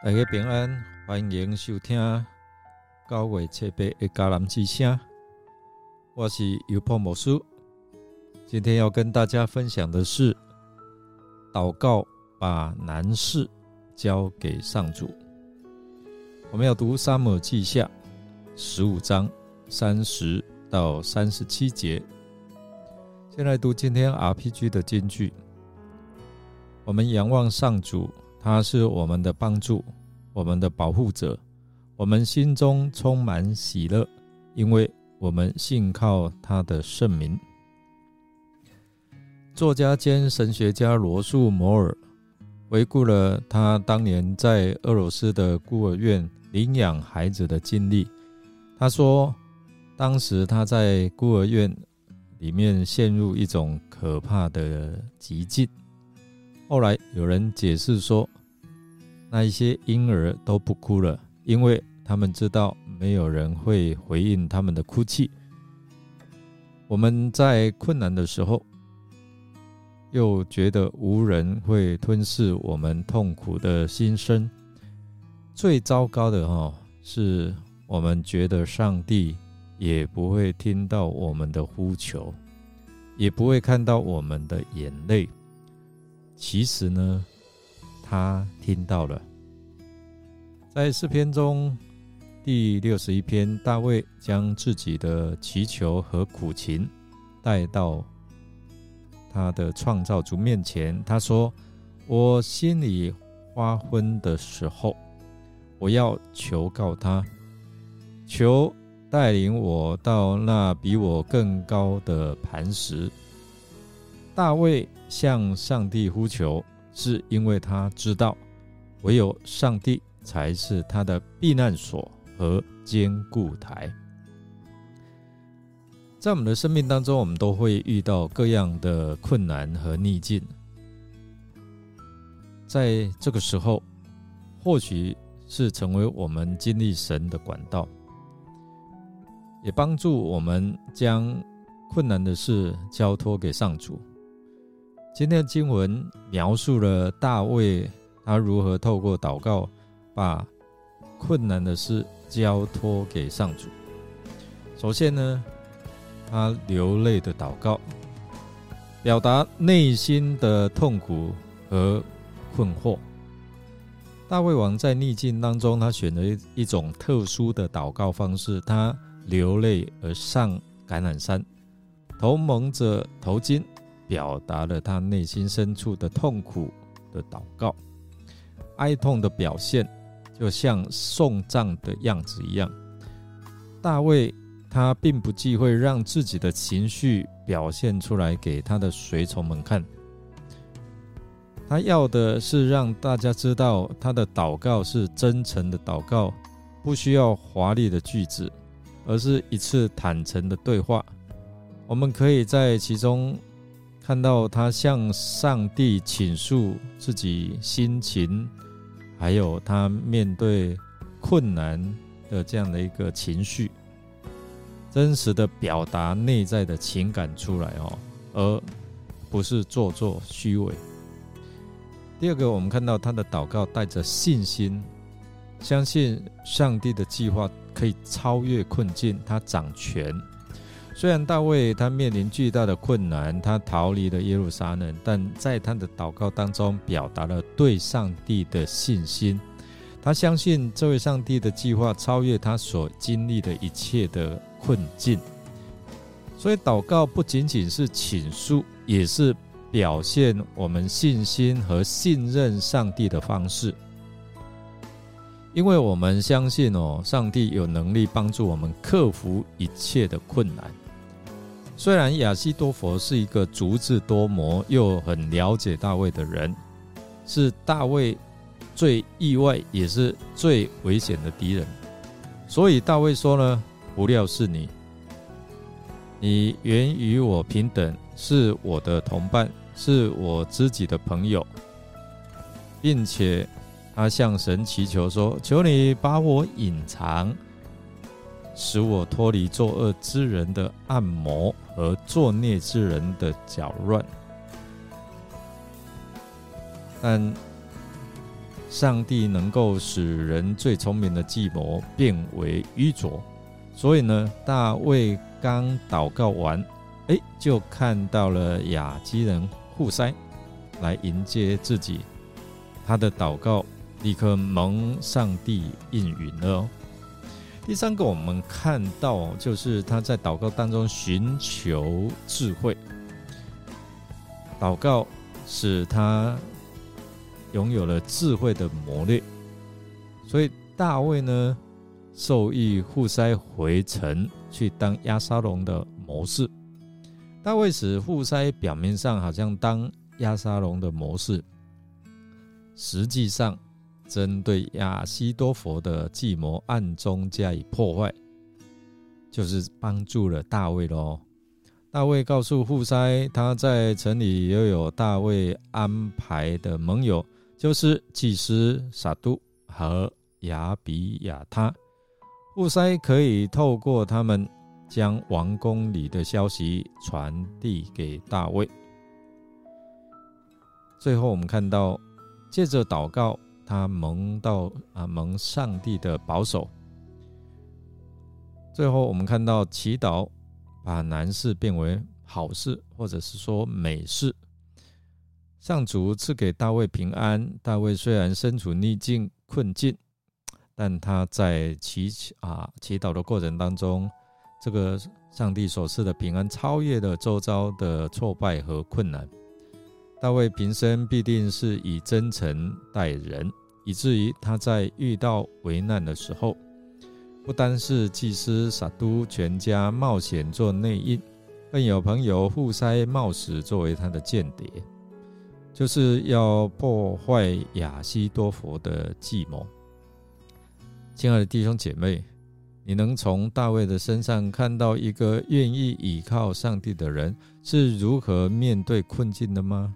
大家平安，欢迎收听九月七八的迦南之声。我是尤破魔术，今天要跟大家分享的是祷告，把难事交给上主。我们要读《沙漠记下》十五章三十到三十七节。先来读今天 RPG 的金句。我们仰望上主。他是我们的帮助，我们的保护者，我们心中充满喜乐，因为我们信靠他的圣名。作家兼神学家罗素·摩尔回顾了他当年在俄罗斯的孤儿院领养孩子的经历。他说，当时他在孤儿院里面陷入一种可怕的寂静。后来有人解释说，那一些婴儿都不哭了，因为他们知道没有人会回应他们的哭泣。我们在困难的时候，又觉得无人会吞噬我们痛苦的心声。最糟糕的哈，是我们觉得上帝也不会听到我们的呼求，也不会看到我们的眼泪。其实呢，他听到了。在诗篇中第六十一篇，大卫将自己的祈求和苦情带到他的创造主面前。他说：“我心里发昏的时候，我要求告他，求带领我到那比我更高的磐石。”大卫向上帝呼求，是因为他知道，唯有上帝才是他的避难所和坚固台。在我们的生命当中，我们都会遇到各样的困难和逆境。在这个时候，或许是成为我们经历神的管道，也帮助我们将困难的事交托给上主。今天的经文描述了大卫他如何透过祷告把困难的事交托给上主。首先呢，他流泪的祷告，表达内心的痛苦和困惑。大卫王在逆境当中，他选了一一种特殊的祷告方式，他流泪而上橄榄山，头蒙着头巾。表达了他内心深处的痛苦的祷告，哀痛的表现就像送葬的样子一样。大卫他并不忌讳让自己的情绪表现出来给他的随从们看，他要的是让大家知道他的祷告是真诚的祷告，不需要华丽的句子，而是一次坦诚的对话。我们可以在其中。看到他向上帝倾诉自己心情，还有他面对困难的这样的一个情绪，真实的表达内在的情感出来哦，而不是做作虚伪。第二个，我们看到他的祷告带着信心，相信上帝的计划可以超越困境，他掌权。虽然大卫他面临巨大的困难，他逃离了耶路撒冷，但在他的祷告当中表达了对上帝的信心。他相信这位上帝的计划超越他所经历的一切的困境。所以祷告不仅仅是倾诉，也是表现我们信心和信任上帝的方式。因为我们相信哦，上帝有能力帮助我们克服一切的困难。虽然亚西多佛是一个足智多谋又很了解大卫的人，是大卫最意外也是最危险的敌人，所以大卫说呢：“不料是你，你原与我平等，是我的同伴，是我知己的朋友，并且他向神祈求说：求你把我隐藏。”使我脱离作恶之人的暗谋和作孽之人的搅乱。但上帝能够使人最聪明的计谋变为愚拙，所以呢，大卫刚祷告完，哎，就看到了雅基人户塞来迎接自己，他的祷告立刻蒙上帝应允了。第三个，我们看到就是他在祷告当中寻求智慧，祷告使他。拥有了智慧的磨练，所以大卫呢受意户塞回城去当亚沙龙的谋士。大卫使户塞表面上好像当亚沙龙的谋士，实际上针对亚西多佛的计谋暗中加以破坏，就是帮助了大卫喽。大卫告诉户塞，他在城里又有大卫安排的盟友。就是祭司撒都和亚比亚他，户塞可以透过他们将王宫里的消息传递给大卫。最后，我们看到借着祷告，他蒙到啊蒙上帝的保守。最后，我们看到祈祷把难事变为好事，或者是说美事。上主赐给大卫平安。大卫虽然身处逆境困境，但他在祈啊祈祷的过程当中，这个上帝所赐的平安超越了周遭的挫败和困难。大卫平生必定是以真诚待人，以至于他在遇到危难的时候，不单是祭司撒都全家冒险做内应，更有朋友互塞冒死作为他的间谍。就是要破坏亚西多佛的计谋。亲爱的弟兄姐妹，你能从大卫的身上看到一个愿意倚靠上帝的人是如何面对困境的吗？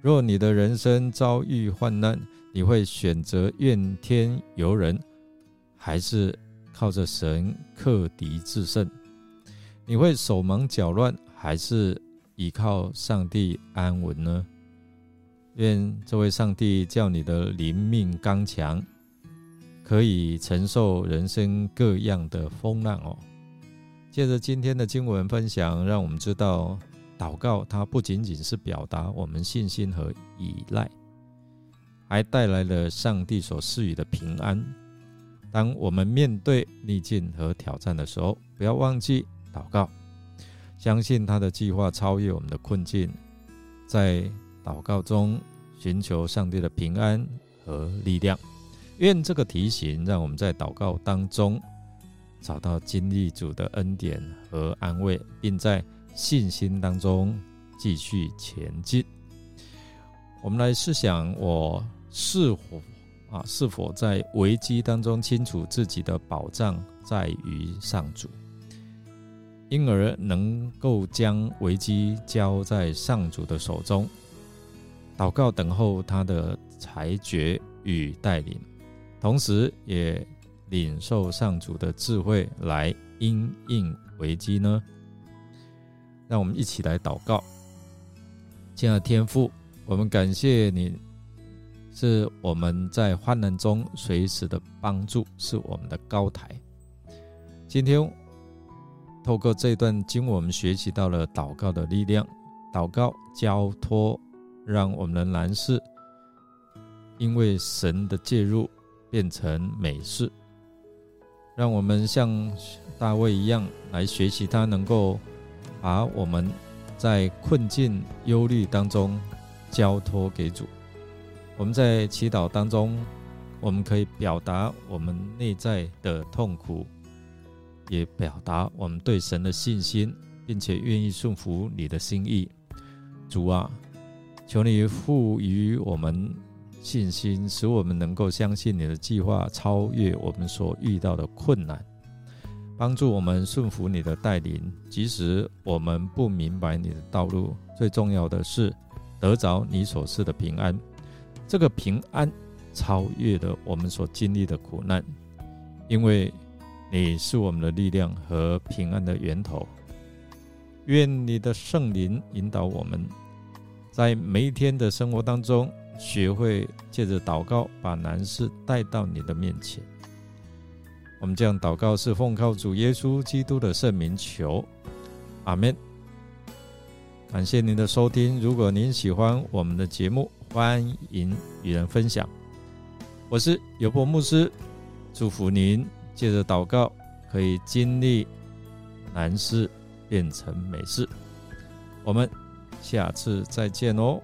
若你的人生遭遇患难，你会选择怨天尤人，还是靠着神克敌制胜？你会手忙脚乱，还是依靠上帝安稳呢？愿这位上帝叫你的灵命刚强，可以承受人生各样的风浪哦。借着今天的经文分享，让我们知道，祷告它不仅仅是表达我们信心和依赖，还带来了上帝所赐予的平安。当我们面对逆境和挑战的时候，不要忘记祷告，相信他的计划超越我们的困境，在。祷告中寻求上帝的平安和力量，愿这个提醒让我们在祷告当中找到经历主的恩典和安慰，并在信心当中继续前进。我们来试想，我是否啊是否在危机当中清楚自己的保障在于上主，因而能够将危机交在上主的手中。祷告，等候他的裁决与带领，同时也领受上主的智慧来因应危机呢？让我们一起来祷告。亲爱的天父，我们感谢你，是我们在患难中随时的帮助，是我们的高台。今天透过这段经，我们学习到了祷告的力量，祷告交托。让我们的难事，因为神的介入变成美事。让我们像大卫一样来学习，他能够把我们在困境、忧虑当中交托给主。我们在祈祷当中，我们可以表达我们内在的痛苦，也表达我们对神的信心，并且愿意顺服你的心意。主啊。求你赋予我们信心，使我们能够相信你的计划超越我们所遇到的困难，帮助我们顺服你的带领，即使我们不明白你的道路。最重要的是得着你所赐的平安，这个平安超越了我们所经历的苦难，因为你是我们的力量和平安的源头。愿你的圣灵引导我们。在每一天的生活当中，学会借着祷告把难事带到你的面前。我们这样祷告是奉靠主耶稣基督的圣名求，阿门。感谢您的收听，如果您喜欢我们的节目，欢迎与人分享。我是尤伯牧师，祝福您借着祷告可以经历难事变成美事。我们下次再见哦。